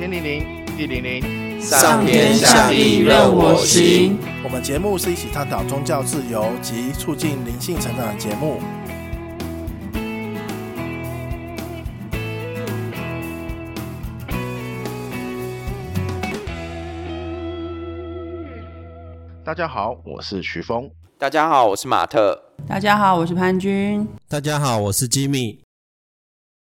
天灵灵，地灵灵，上天下地任我行。我们节目是一起探讨宗教自由及促进灵性成长的节目。大家好，我是徐峰。大家好，我是马特。大家好，我是潘军。大家好，我是吉米。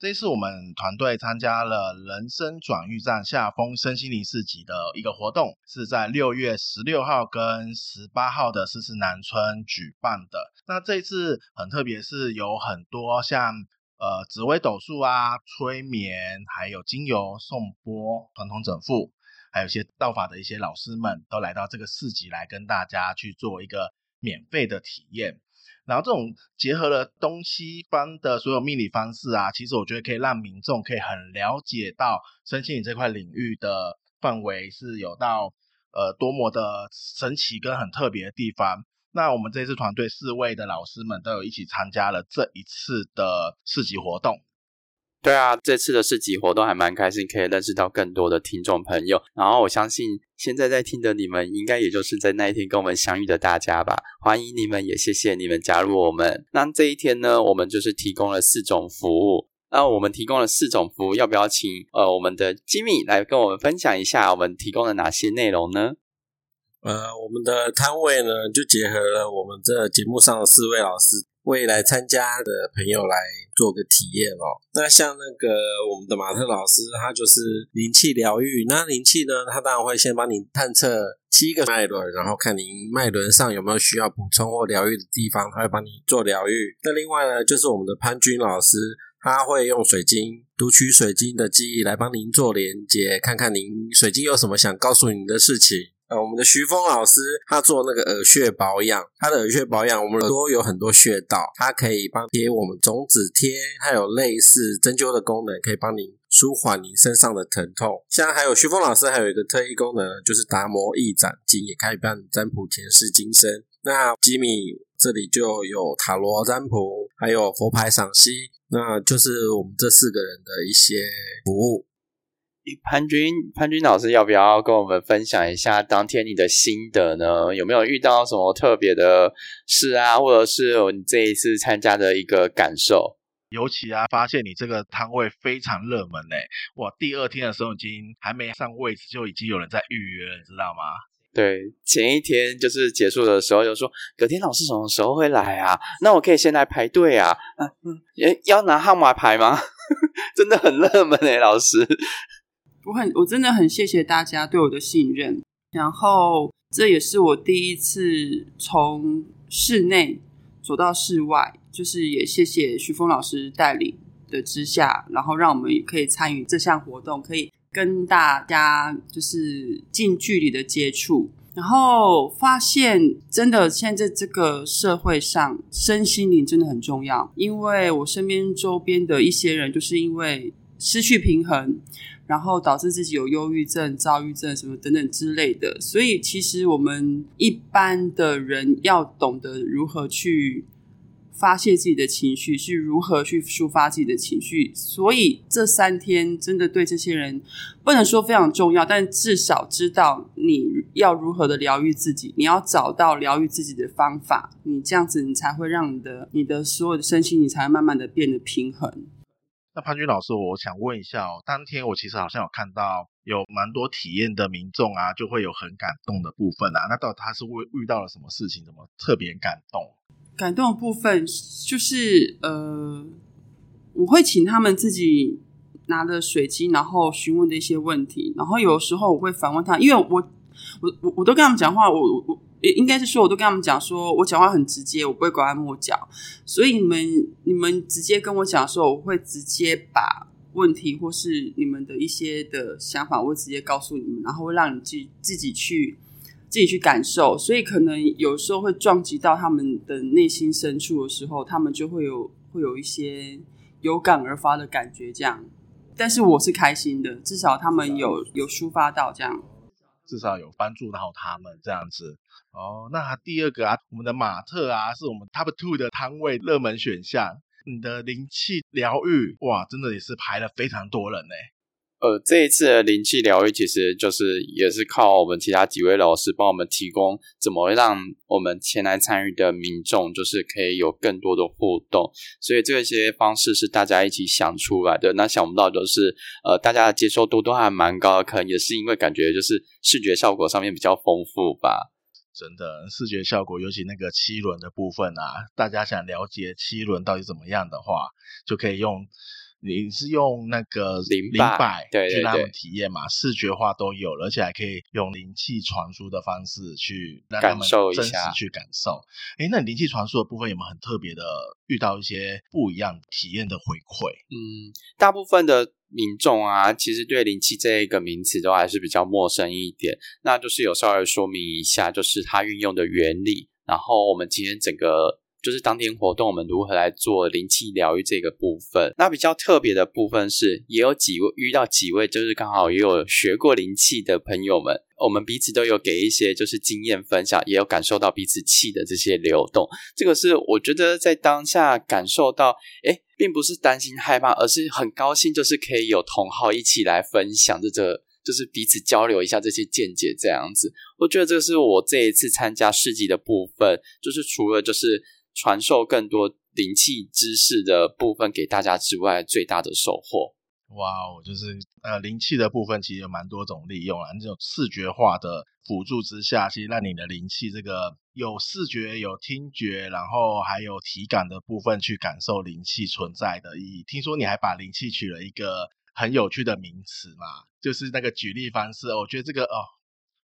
这一次我们团队参加了人生转运站下风身心灵市集的一个活动，是在六月十六号跟十八号的狮子南村举办的。那这一次很特别，是有很多像呃紫微斗数啊、催眠，还有精油颂钵、传统整复，还有一些道法的一些老师们都来到这个市集来跟大家去做一个免费的体验。然后这种结合了东西方的所有命理方式啊，其实我觉得可以让民众可以很了解到身心灵这块领域的范围是有到呃多么的神奇跟很特别的地方。那我们这次团队四位的老师们都有一起参加了这一次的市集活动。对啊，这次的市集活动还蛮开心，可以认识到更多的听众朋友。然后我相信现在在听的你们，应该也就是在那一天跟我们相遇的大家吧。欢迎你们，也谢谢你们加入我们。那这一天呢，我们就是提供了四种服务。那我们提供了四种服务，要不要请呃我们的吉米来跟我们分享一下我们提供了哪些内容呢？呃，我们的摊位呢，就结合了我们这节目上的四位老师。未来参加的朋友来做个体验哦。那像那个我们的马特老师，他就是灵气疗愈。那灵气呢，他当然会先帮你探测七个脉轮，然后看您脉轮上有没有需要补充或疗愈的地方，他会帮你做疗愈。那另外呢，就是我们的潘军老师，他会用水晶读取水晶的记忆来帮您做连接，看看您水晶有什么想告诉您的事情。呃，我们的徐峰老师他做那个耳穴保养，他的耳穴保养，我们耳朵有很多穴道，它可以帮贴我们种子贴，还有类似针灸的功能，可以帮您舒缓您身上的疼痛。像还有徐峰老师还有一个特异功能，就是达摩易掌经，也可以帮你占卜前世今生。那吉米这里就有塔罗占卜，还有佛牌赏析，那就是我们这四个人的一些服务。潘军，潘军老师，要不要跟我们分享一下当天你的心得呢？有没有遇到什么特别的事啊，或者是你这一次参加的一个感受？尤其啊，发现你这个摊位非常热门诶，哇！第二天的时候已经还没上位置，就已经有人在预约了，你知道吗？对，前一天就是结束的时候，就说葛天老师什么时候会来啊？那我可以先来排队啊？嗯嗯，诶，要拿号码牌吗？真的很热门诶，老师。我很，我真的很谢谢大家对我的信任。然后，这也是我第一次从室内走到室外，就是也谢谢徐峰老师带领的之下，然后让我们也可以参与这项活动，可以跟大家就是近距离的接触。然后发现，真的现在这个社会上，身心灵真的很重要。因为我身边周边的一些人，就是因为失去平衡。然后导致自己有忧郁症、躁郁症什么等等之类的，所以其实我们一般的人要懂得如何去发泄自己的情绪，是如何去抒发自己的情绪。所以这三天真的对这些人不能说非常重要，但至少知道你要如何的疗愈自己，你要找到疗愈自己的方法，你这样子你才会让你的你的所有的身心，你才会慢慢的变得平衡。那潘军老师，我想问一下哦，当天我其实好像有看到有蛮多体验的民众啊，就会有很感动的部分啊。那到底他是会遇到了什么事情，怎么特别感动？感动的部分就是呃，我会请他们自己拿着水晶，然后询问的一些问题，然后有时候我会反问他，因为我我我我都跟他们讲话，我我。也应该是说，我都跟他们讲说，我讲话很直接，我不会拐弯抹角，所以你们你们直接跟我讲说，我会直接把问题或是你们的一些的想法，我会直接告诉你们，然后会让你自自己去自己去感受，所以可能有时候会撞击到他们的内心深处的时候，他们就会有会有一些有感而发的感觉，这样。但是我是开心的，至少他们有有抒发到这样。至少有帮助到他们这样子哦。那第二个啊，我们的马特啊，是我们 Top Two 的摊位热门选项。你的灵气疗愈哇，真的也是排了非常多人呢。呃，这一次的灵气疗愈，其实就是也是靠我们其他几位老师帮我们提供，怎么让我们前来参与的民众，就是可以有更多的互动。所以这些方式是大家一起想出来的。那想不到就是，呃，大家的接受度都还蛮高的，可能也是因为感觉就是视觉效果上面比较丰富吧。真的，视觉效果，尤其那个七轮的部分啊，大家想了解七轮到底怎么样的话，就可以用。你是用那个灵摆对去让他们体验嘛？视觉化都有了，而且还可以用灵气传输的方式去让他们真实去感受。哎，那灵气传输的部分有没有很特别的遇到一些不一样体验的回馈？嗯，大部分的民众啊，其实对灵气这一个名词都还是比较陌生一点。那就是有稍微说明一下，就是它运用的原理。然后我们今天整个。就是当天活动，我们如何来做灵气疗愈这个部分？那比较特别的部分是，也有几位遇到几位，就是刚好也有学过灵气的朋友们，我们彼此都有给一些就是经验分享，也有感受到彼此气的这些流动。这个是我觉得在当下感受到，诶，并不是担心害怕，而是很高兴，就是可以有同好一起来分享这个，就是彼此交流一下这些见解这样子。我觉得这个是我这一次参加市集的部分，就是除了就是。传授更多灵气知识的部分给大家之外，最大的收获。哇哦，就是呃，灵气的部分其实有蛮多种利用啊。这种视觉化的辅助之下，其实让你的灵气这个有视觉、有听觉，然后还有体感的部分去感受灵气存在的意义。听说你还把灵气取了一个很有趣的名词嘛？就是那个举例方式，我觉得这个哦。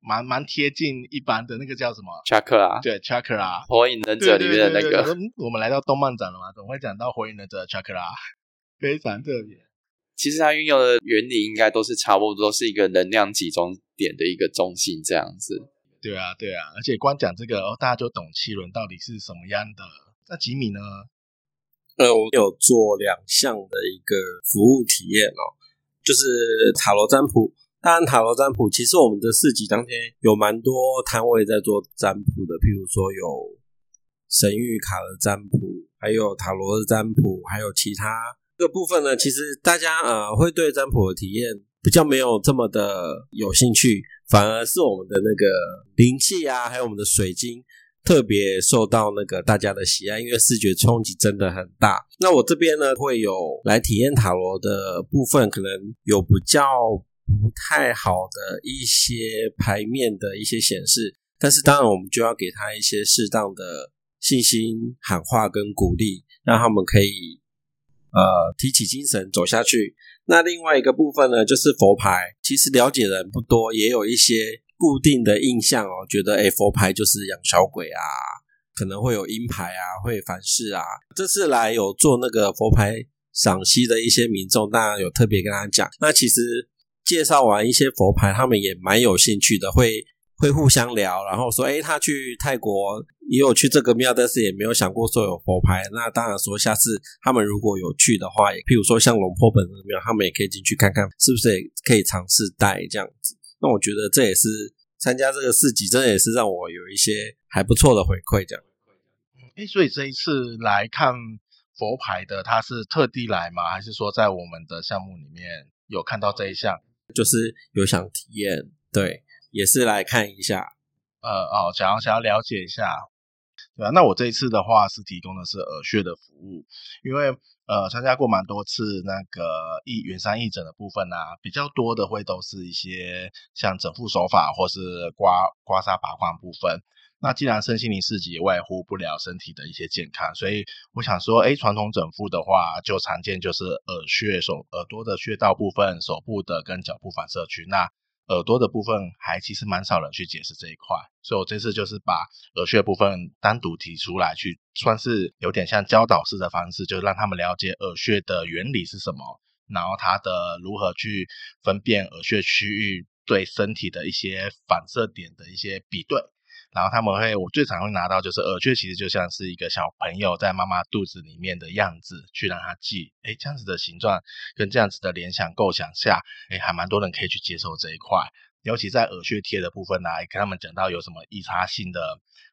蛮蛮贴近一般的那个叫什么？Chakra，对，Chakra，火影忍者里面的那个。对对对对，我们来到动漫展了嘛，总会讲到火影忍者的 Chakra，非常特别。其实它运用的原理应该都是差不多，都是一个能量集中点的一个中心这样子。对啊，对啊，而且光讲这个，哦，大家就懂七轮到底是什么样的。那吉米呢？呃，我有做两项的一个服务体验哦，就是塔罗占卜。当然，塔罗占卜其实我们的市集当天有蛮多摊位在做占卜的，譬如说有神谕卡的占卜，还有塔罗的占卜，还有其他这部分呢。其实大家呃会对占卜的体验比较没有这么的有兴趣，反而是我们的那个灵气啊，还有我们的水晶特别受到那个大家的喜爱，因为视觉冲击真的很大。那我这边呢会有来体验塔罗的部分，可能有比较。不太好的一些牌面的一些显示，但是当然我们就要给他一些适当的信心喊话跟鼓励，让他们可以呃提起精神走下去。那另外一个部分呢，就是佛牌，其实了解的人不多，也有一些固定的印象哦，觉得诶佛牌就是养小鬼啊，可能会有阴牌啊，会凡事啊。这次来有做那个佛牌赏析的一些民众，当然有特别跟他讲，那其实。介绍完一些佛牌，他们也蛮有兴趣的，会会互相聊，然后说，诶，他去泰国也有去这个庙，但是也没有想过说有佛牌。那当然说，下次他们如果有去的话，也譬如说像龙坡本的庙，他们也可以进去看看，是不是也可以尝试带这样子。那我觉得这也是参加这个市集，真的也是让我有一些还不错的回馈。这样，诶，所以这一次来看佛牌的，他是特地来吗？还是说在我们的项目里面有看到这一项？就是有想体验，对，也是来看一下，呃哦，想要想要了解一下，对啊，那我这一次的话是提供的是耳穴的服务，因为呃参加过蛮多次那个义远山义诊的部分啊，比较多的会都是一些像整复手法或是刮刮痧拔罐部分。那既然身心灵四级也外乎不了身体的一些健康，所以我想说，诶，传统整复的话，就常见就是耳穴、手耳朵的穴道部分、手部的跟脚部反射区。那耳朵的部分还其实蛮少人去解释这一块，所以我这次就是把耳穴部分单独提出来，去算是有点像教导式的方式，就让他们了解耳穴的原理是什么，然后它的如何去分辨耳穴区域对身体的一些反射点的一些比对。然后他们会，我最常会拿到就是耳穴，其实就像是一个小朋友在妈妈肚子里面的样子，去让他记，诶，这样子的形状跟这样子的联想构想下，诶，还蛮多人可以去接受这一块。尤其在耳穴贴的部分呢、啊，跟他们讲到有什么易擦性的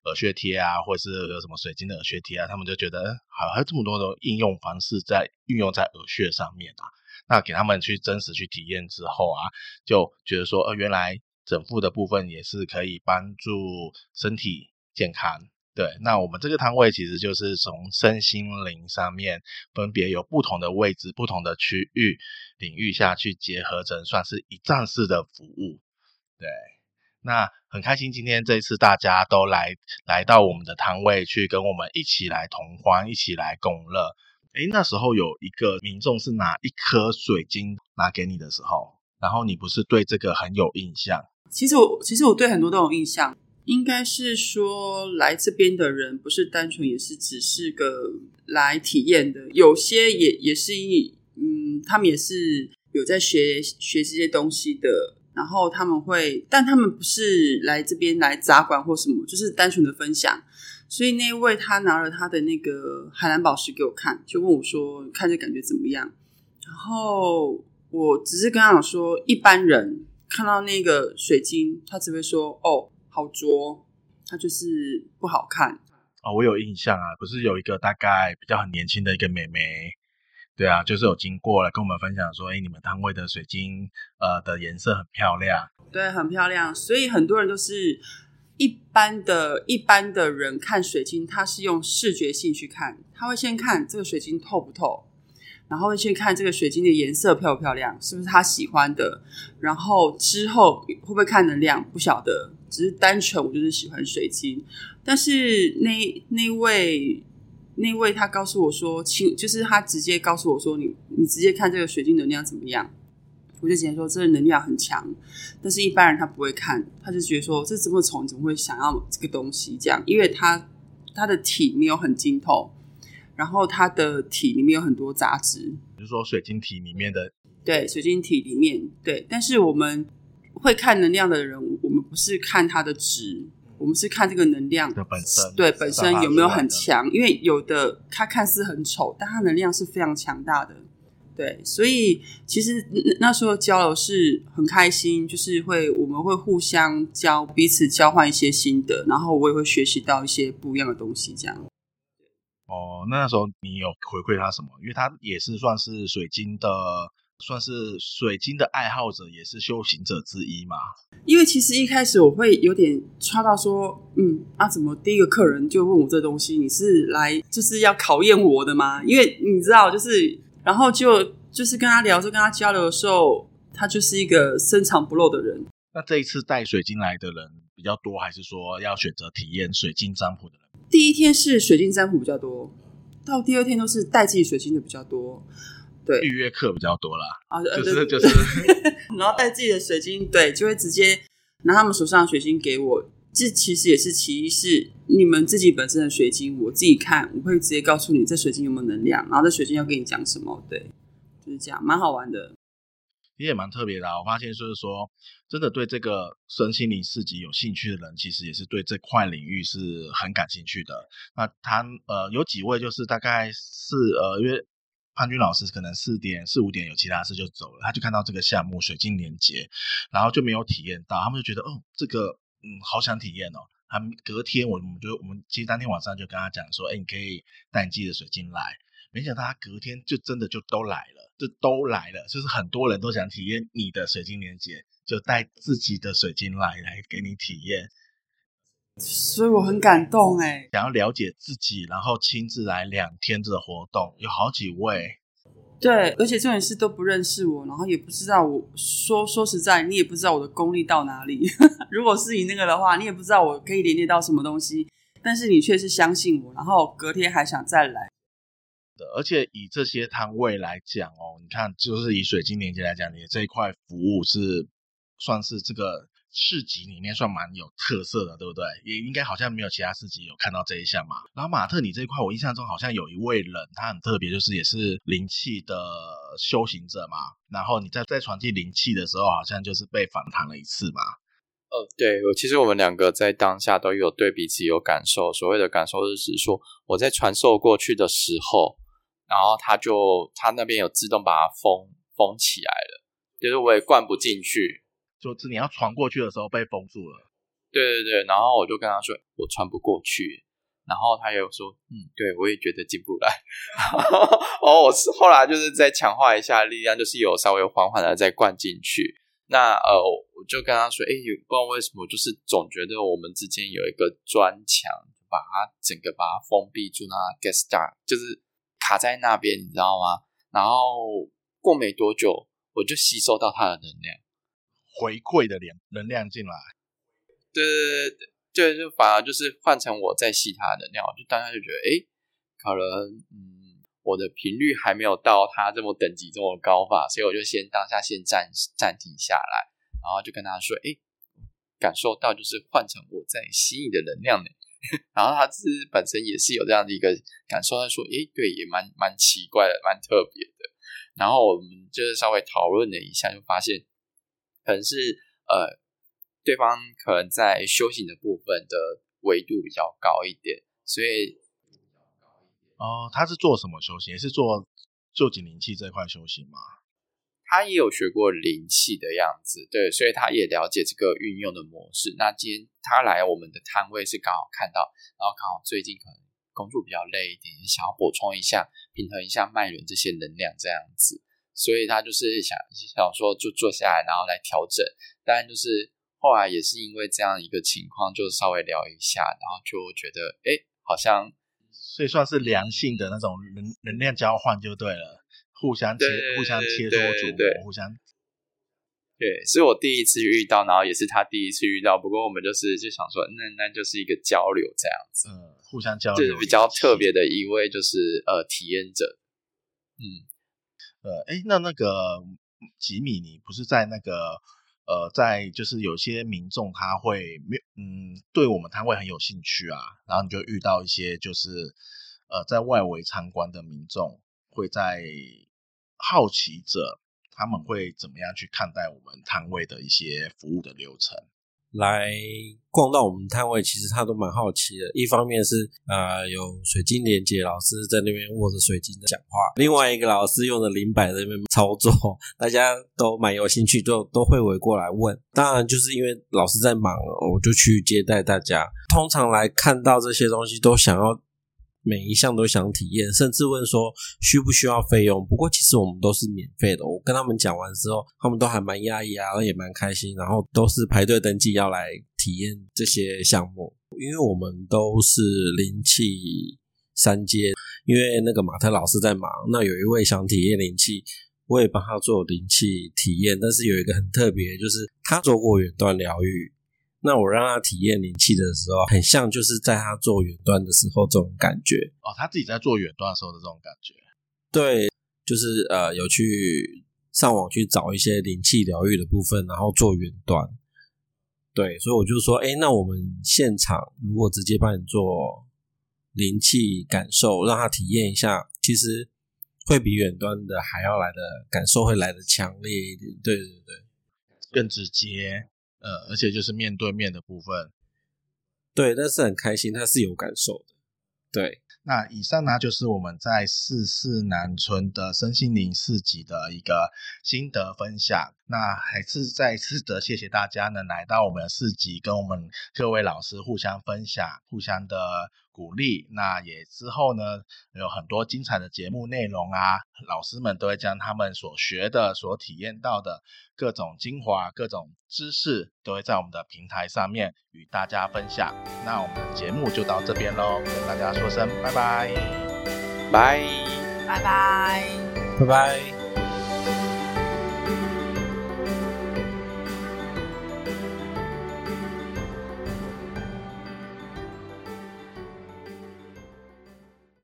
耳穴贴啊，或者是有什么水晶的耳穴贴啊，他们就觉得好，还有这么多的应用方式在运用在耳穴上面啊。那给他们去真实去体验之后啊，就觉得说，呃，原来整复的部分也是可以帮助身体健康。对，那我们这个摊位其实就是从身心灵上面分别有不同的位置、不同的区域领域下去结合成，算是一站式的服务。对，那很开心今天这一次大家都来来到我们的摊位去跟我们一起来同欢，一起来共乐。诶，那时候有一个民众是拿一颗水晶拿给你的时候，然后你不是对这个很有印象？其实我其实我对很多都有印象。应该是说，来这边的人不是单纯也是只是个来体验的，有些也也是一嗯，他们也是有在学学这些东西的，然后他们会，但他们不是来这边来砸馆或什么，就是单纯的分享。所以那位他拿了他的那个海蓝宝石给我看，就问我说：“看这感觉怎么样？”然后我只是跟他讲说，一般人看到那个水晶，他只会说：“哦。”好浊，它就是不好看哦。我有印象啊，不是有一个大概比较很年轻的一个妹妹，对啊，就是有经过来跟我们分享说，哎，你们摊位的水晶呃的颜色很漂亮，对，很漂亮。所以很多人都是一般的一般的人看水晶，他是用视觉性去看，他会先看这个水晶透不透。然后会去看这个水晶的颜色漂不漂亮，是不是他喜欢的。然后之后会不会看能量，不晓得，只是单纯我就是喜欢水晶。但是那那位那位他告诉我说，请就是他直接告诉我说，你你直接看这个水晶能量怎么样？我就直接说这个能量很强，但是一般人他不会看，他就觉得说这这么丑，你怎么会想要这个东西？这样，因为他他的体没有很晶透。然后它的体里面有很多杂质，比如说水晶体里面的，对，水晶体里面对。但是我们会看能量的人，我们不是看它的值，我们是看这个能量的本身，对，本身有没有很强。因为有的它看似很丑，但它能量是非常强大的。对，所以其实那时候交流是很开心，就是会我们会互相交彼此交换一些心得，然后我也会学习到一些不一样的东西，这样。哦，那时候你有回馈他什么？因为他也是算是水晶的，算是水晶的爱好者，也是修行者之一嘛。因为其实一开始我会有点抓到说，嗯，啊，怎么第一个客人就问我这东西？你是来就是要考验我的吗？因为你知道，就是然后就就是跟他聊，就跟他交流的时候，他就是一个深藏不露的人。那这一次带水晶来的人比较多，还是说要选择体验水晶占卜的人？第一天是水晶占卜比较多，到第二天都是带自己水晶的比较多，对，预约课比较多啦。啊，就是就是，然后带自己的水晶，对，就会直接拿他们手上的水晶给我。这其实也是其一，是你们自己本身的水晶，我自己看，我会直接告诉你这水晶有没有能量，然后这水晶要跟你讲什么，对，就是这样，蛮好玩的。也蛮特别的啊，我发现就是说，真的对这个身心灵四级有兴趣的人，其实也是对这块领域是很感兴趣的。那他呃有几位就是大概是呃，因为潘军老师可能四点四五点有其他事就走了，他就看到这个项目水晶连接，然后就没有体验到，他们就觉得哦，这个嗯好想体验哦。他们隔天我们就我们其实当天晚上就跟他讲说，哎，你可以带你自己的水晶来。没想到他隔天就真的就都来了，就都来了，就是很多人都想体验你的水晶连接，就带自己的水晶来来给你体验，所以我很感动哎，想要了解自己，然后亲自来两天这个活动，有好几位，对，而且重点是都不认识我，然后也不知道我说说实在，你也不知道我的功力到哪里。如果是你那个的话，你也不知道我可以连接到什么东西，但是你却是相信我，然后隔天还想再来。而且以这些摊位来讲哦，你看，就是以水晶连接来讲，你这一块服务是算是这个市集里面算蛮有特色的，对不对？也应该好像没有其他市集有看到这一项嘛。然后马特，你这一块，我印象中好像有一位人，他很特别，就是也是灵气的修行者嘛。然后你在在传递灵气的时候，好像就是被反弹了一次嘛。呃，对，我其实我们两个在当下都有对彼此有感受。所谓的感受是指说，我在传授过去的时候。然后他就他那边有自动把它封封起来了，就是我也灌不进去，就是你要传过去的时候被封住了。对对对，然后我就跟他说我传不过去，然后他又说，嗯，对我也觉得进不来。哦，我是后来就是再强化一下力量，就是有稍微缓缓的再灌进去。那呃，我就跟他说，哎，不知道为什么，就是总觉得我们之间有一个砖墙，把它整个把它封闭住，那 get stuck，就是卡在那边，你知道吗？然后过没多久，我就吸收到他的能量，回馈的能能量进来。对对对对，就反而就是换成我在吸他的能量，我就当下就觉得，哎，可能嗯。我的频率还没有到他这么等级这么高吧，所以我就先当下先暂暂停下来，然后就跟他说：“哎，感受到就是换成我在吸你的能量呢。”然后他自己本身也是有这样的一个感受，他说：“哎，对，也蛮蛮奇怪的，蛮特别的。”然后我们就是稍微讨论了一下，就发现可能是呃，对方可能在修行的部分的维度比较高一点，所以。哦，他是做什么修行？也是做做紧灵气这块修行吗？他也有学过灵气的样子，对，所以他也了解这个运用的模式。那今天他来我们的摊位是刚好看到，然后刚好最近可能工作比较累一点，想要补充一下、平衡一下脉轮这些能量这样子，所以他就是想想说就坐下来，然后来调整。当然就是后来也是因为这样一个情况，就稍微聊一下，然后就觉得哎，好像。所以算是良性的那种能能量交换就对了，互相切互相切磋琢磨，互相。对，是我第一次遇到，然后也是他第一次遇到。不过我们就是就想说，那那就是一个交流这样子，嗯，互相交流，就是比较特别的一位，就是呃体验者。嗯，呃，哎，那那个吉米，你不是在那个？呃，在就是有些民众他会没嗯，对我们他会很有兴趣啊，然后你就遇到一些就是呃在外围参观的民众会在好奇者他们会怎么样去看待我们摊位的一些服务的流程。来逛到我们摊位，其实他都蛮好奇的。一方面是呃有水晶连接老师在那边握着水晶的讲话，另外一个老师用的灵摆在那边操作，大家都蛮有兴趣，都都会围过来问。当然就是因为老师在忙，我就去接待大家。通常来看到这些东西，都想要。每一项都想体验，甚至问说需不需要费用。不过其实我们都是免费的。我跟他们讲完之后，他们都还蛮讶异啊，也蛮开心，然后都是排队登记要来体验这些项目。因为我们都是灵气三阶，因为那个马特老师在忙，那有一位想体验灵气，我也帮他做灵气体验。但是有一个很特别，就是他做过远端疗愈。那我让他体验灵气的时候，很像就是在他做远端的时候这种感觉哦，他自己在做远端的时候的这种感觉。对，就是呃有去上网去找一些灵气疗愈的部分，然后做远端。对，所以我就说，哎，那我们现场如果直接帮你做灵气感受，让他体验一下，其实会比远端的还要来的感受会来的强烈一点。对对对，更直接。呃，而且就是面对面的部分，对，但是很开心，他是有感受的，对。那以上呢，就是我们在四四南村的身心灵市集的一个心得分享。那还是再次的谢谢大家能来到我们的市集，跟我们各位老师互相分享，互相的鼓励。那也之后呢，有很多精彩的节目内容啊，老师们都会将他们所学的、所体验到的各种精华、各种知识，都会在我们的平台上面与大家分享。那我们的节目就到这边喽，跟大家说声拜拜。拜，拜拜，拜拜。